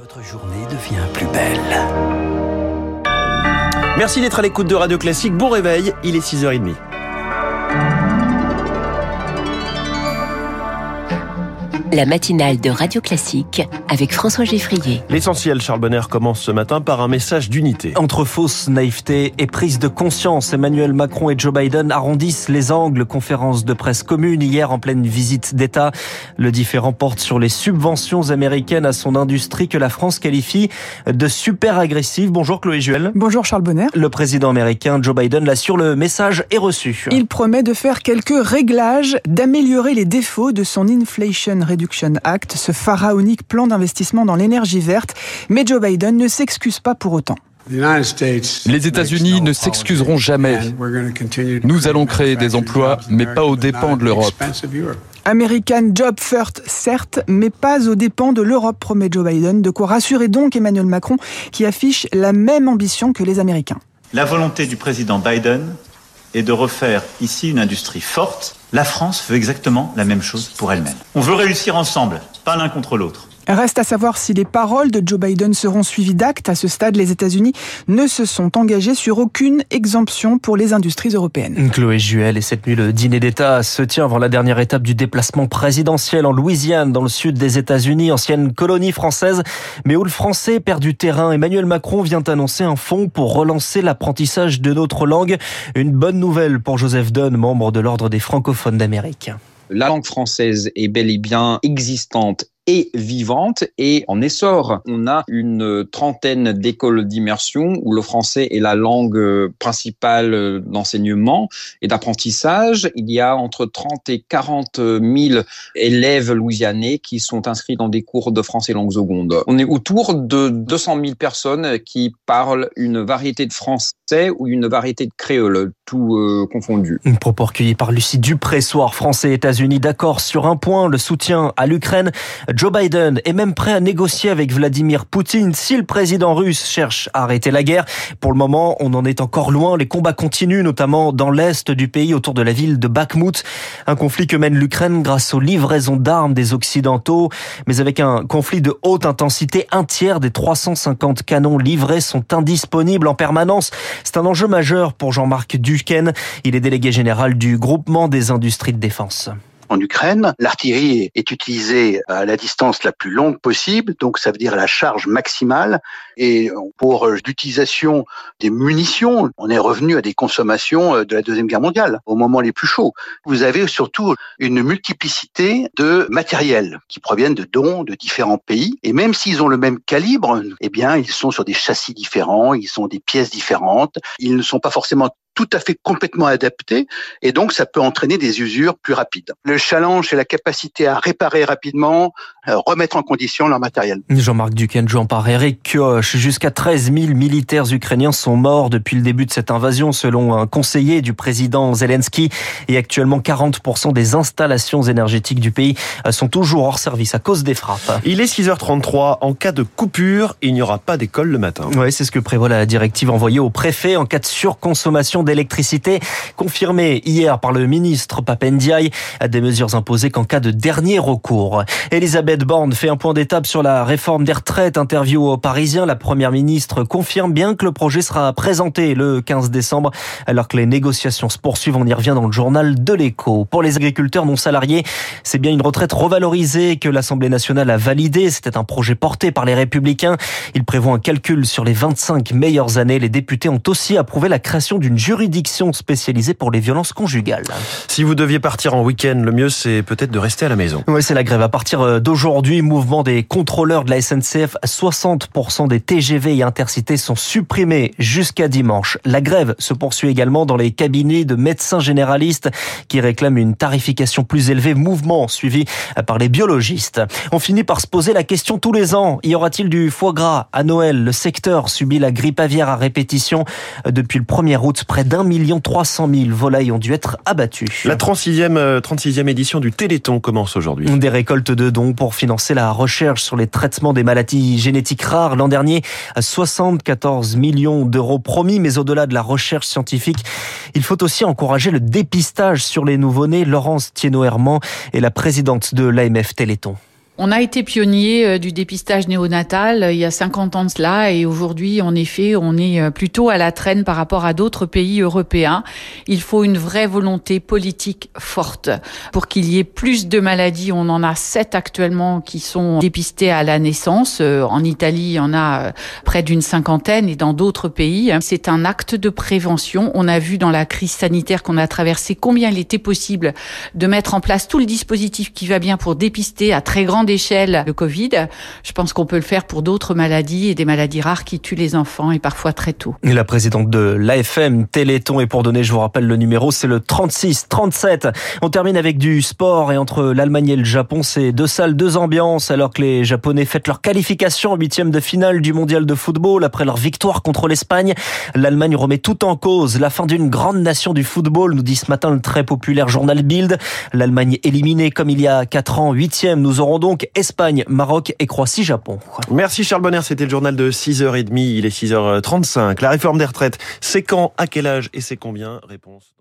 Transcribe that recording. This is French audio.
Votre journée devient plus belle. Merci d'être à l'écoute de Radio Classique. Bon réveil, il est 6h30. La matinale de Radio Classique avec François Geffrier. L'essentiel, Charles Bonner, commence ce matin par un message d'unité. Entre fausse naïveté et prise de conscience, Emmanuel Macron et Joe Biden arrondissent les angles. Conférence de presse commune hier en pleine visite d'État. Le différent porte sur les subventions américaines à son industrie que la France qualifie de super agressive. Bonjour Chloé Juel. Bonjour Charles Bonner. Le président américain Joe Biden l'assure, le message est reçu. Il promet de faire quelques réglages, d'améliorer les défauts de son Inflation Reduction Act, ce pharaonique plan d'investissement dans l'énergie verte, mais Joe Biden ne s'excuse pas pour autant. Les États-Unis ne s'excuseront jamais. Nous allons créer des emplois, mais pas aux dépens de l'Europe. American Job First, certes, mais pas aux dépens de l'Europe, promet Joe Biden. De quoi rassurer donc Emmanuel Macron, qui affiche la même ambition que les Américains. La volonté du président Biden est de refaire ici une industrie forte la France veut exactement la même chose pour elle-même. On veut réussir ensemble, pas l'un contre l'autre. Reste à savoir si les paroles de Joe Biden seront suivies d'actes. À ce stade, les États-Unis ne se sont engagés sur aucune exemption pour les industries européennes. Chloé Juel, et cette nuit, le dîner d'État se tient avant la dernière étape du déplacement présidentiel en Louisiane, dans le sud des États-Unis, ancienne colonie française, mais où le français perd du terrain. Emmanuel Macron vient annoncer un fonds pour relancer l'apprentissage de notre langue. Une bonne nouvelle pour Joseph Dunn, membre de l'Ordre des francophones d'Amérique. La langue française est bel et bien existante et vivante et en essor. On a une trentaine d'écoles d'immersion où le français est la langue principale d'enseignement et d'apprentissage. Il y a entre 30 et 40 000 élèves louisianais qui sont inscrits dans des cours de français langue seconde. On est autour de 200 000 personnes qui parlent une variété de français ou une variété de créole, tout euh, confondu. Une propos recueilli par Lucie Dupré, soir français États-Unis d'accord sur un point, le soutien à l'Ukraine. Joe Biden est même prêt à négocier avec Vladimir Poutine si le président russe cherche à arrêter la guerre. Pour le moment, on en est encore loin. Les combats continuent, notamment dans l'est du pays, autour de la ville de Bakhmut. Un conflit que mène l'Ukraine grâce aux livraisons d'armes des Occidentaux. Mais avec un conflit de haute intensité, un tiers des 350 canons livrés sont indisponibles en permanence. C'est un enjeu majeur pour Jean-Marc Duquesne. Il est délégué général du groupement des industries de défense en Ukraine. L'artillerie est utilisée à la distance la plus longue possible, donc ça veut dire la charge maximale. Et pour l'utilisation des munitions, on est revenu à des consommations de la Deuxième Guerre mondiale, au moment les plus chauds. Vous avez surtout une multiplicité de matériels qui proviennent de dons de différents pays. Et même s'ils ont le même calibre, eh bien, ils sont sur des châssis différents, ils sont des pièces différentes. Ils ne sont pas forcément tout à fait complètement adapté et donc ça peut entraîner des usures plus rapides. Le challenge, c'est la capacité à réparer rapidement, euh, remettre en condition leur matériel. Jean-Marc Duquesne, Jean par Eric Kioch. Jusqu'à 13 000 militaires ukrainiens sont morts depuis le début de cette invasion selon un conseiller du président Zelensky et actuellement 40% des installations énergétiques du pays euh, sont toujours hors service à cause des frappes. Il est 6h33. En cas de coupure, il n'y aura pas d'école le matin. Oui, c'est ce que prévoit la directive envoyée au préfet en cas de surconsommation d'électricité, confirmée hier par le ministre Papendiaï. Des mesures imposées qu'en cas de dernier recours. Elisabeth Borne fait un point d'étape sur la réforme des retraites. Interview aux Parisiens, la première ministre confirme bien que le projet sera présenté le 15 décembre, alors que les négociations se poursuivent. On y revient dans le journal de l'écho. Pour les agriculteurs non salariés, c'est bien une retraite revalorisée que l'Assemblée nationale a validée. C'était un projet porté par les Républicains. Il prévoit un calcul sur les 25 meilleures années. Les députés ont aussi approuvé la création d'une juridiction spécialisée pour les violences conjugales. Si vous deviez partir en week-end, le mieux c'est peut-être de rester à la maison. Oui, c'est la grève. À partir d'aujourd'hui, mouvement des contrôleurs de la SNCF, 60% des TGV et intercités sont supprimés jusqu'à dimanche. La grève se poursuit également dans les cabinets de médecins généralistes qui réclament une tarification plus élevée. Mouvement suivi par les biologistes. On finit par se poser la question tous les ans. Y aura-t-il du foie gras à Noël? Le secteur subit la grippe aviaire à répétition. Depuis le 1er août, près d'un million trois cent mille volailles ont dû être abattues. La 36e, 36e édition du Téléthon commence aujourd'hui. Des récoltes de dons pour financer la recherche sur les traitements des maladies génétiques rares. L'an dernier, 74 millions d'euros promis, mais au-delà de la recherche scientifique, il faut aussi encourager le dépistage sur les nouveau-nés. Laurence Thienot-Herman est la présidente de l'AMF Téléthon. On a été pionnier euh, du dépistage néonatal euh, il y a 50 ans de cela et aujourd'hui, en effet, on est euh, plutôt à la traîne par rapport à d'autres pays européens. Il faut une vraie volonté politique forte pour qu'il y ait plus de maladies. On en a sept actuellement qui sont dépistées à la naissance. En Italie, il y en a près d'une cinquantaine et dans d'autres pays. C'est un acte de prévention. On a vu dans la crise sanitaire qu'on a traversée combien il était possible de mettre en place tout le dispositif qui va bien pour dépister à très grande échelle le Covid. Je pense qu'on peut le faire pour d'autres maladies et des maladies rares qui tuent les enfants et parfois très tôt. La présidente de l'AFM Téléthon est pour donner, je vous rappelle le numéro, c'est le 36 37. On termine avec du sport et entre l'Allemagne et le Japon, c'est deux salles, deux ambiances alors que les Japonais fêtent leur qualification en huitième de finale du mondial de football après leur victoire contre l'Espagne. L'Allemagne remet tout en cause. La fin d'une grande nation du football, nous dit ce matin le très populaire journal Bild. L'Allemagne éliminée comme il y a quatre ans, huitième. Nous aurons donc Espagne, Maroc et Croatie-Japon. Merci Charles Bonner, c'était le journal de 6h30, il est 6h35. La réforme des retraites, c'est quand, à quel âge et c'est combien? Réponse.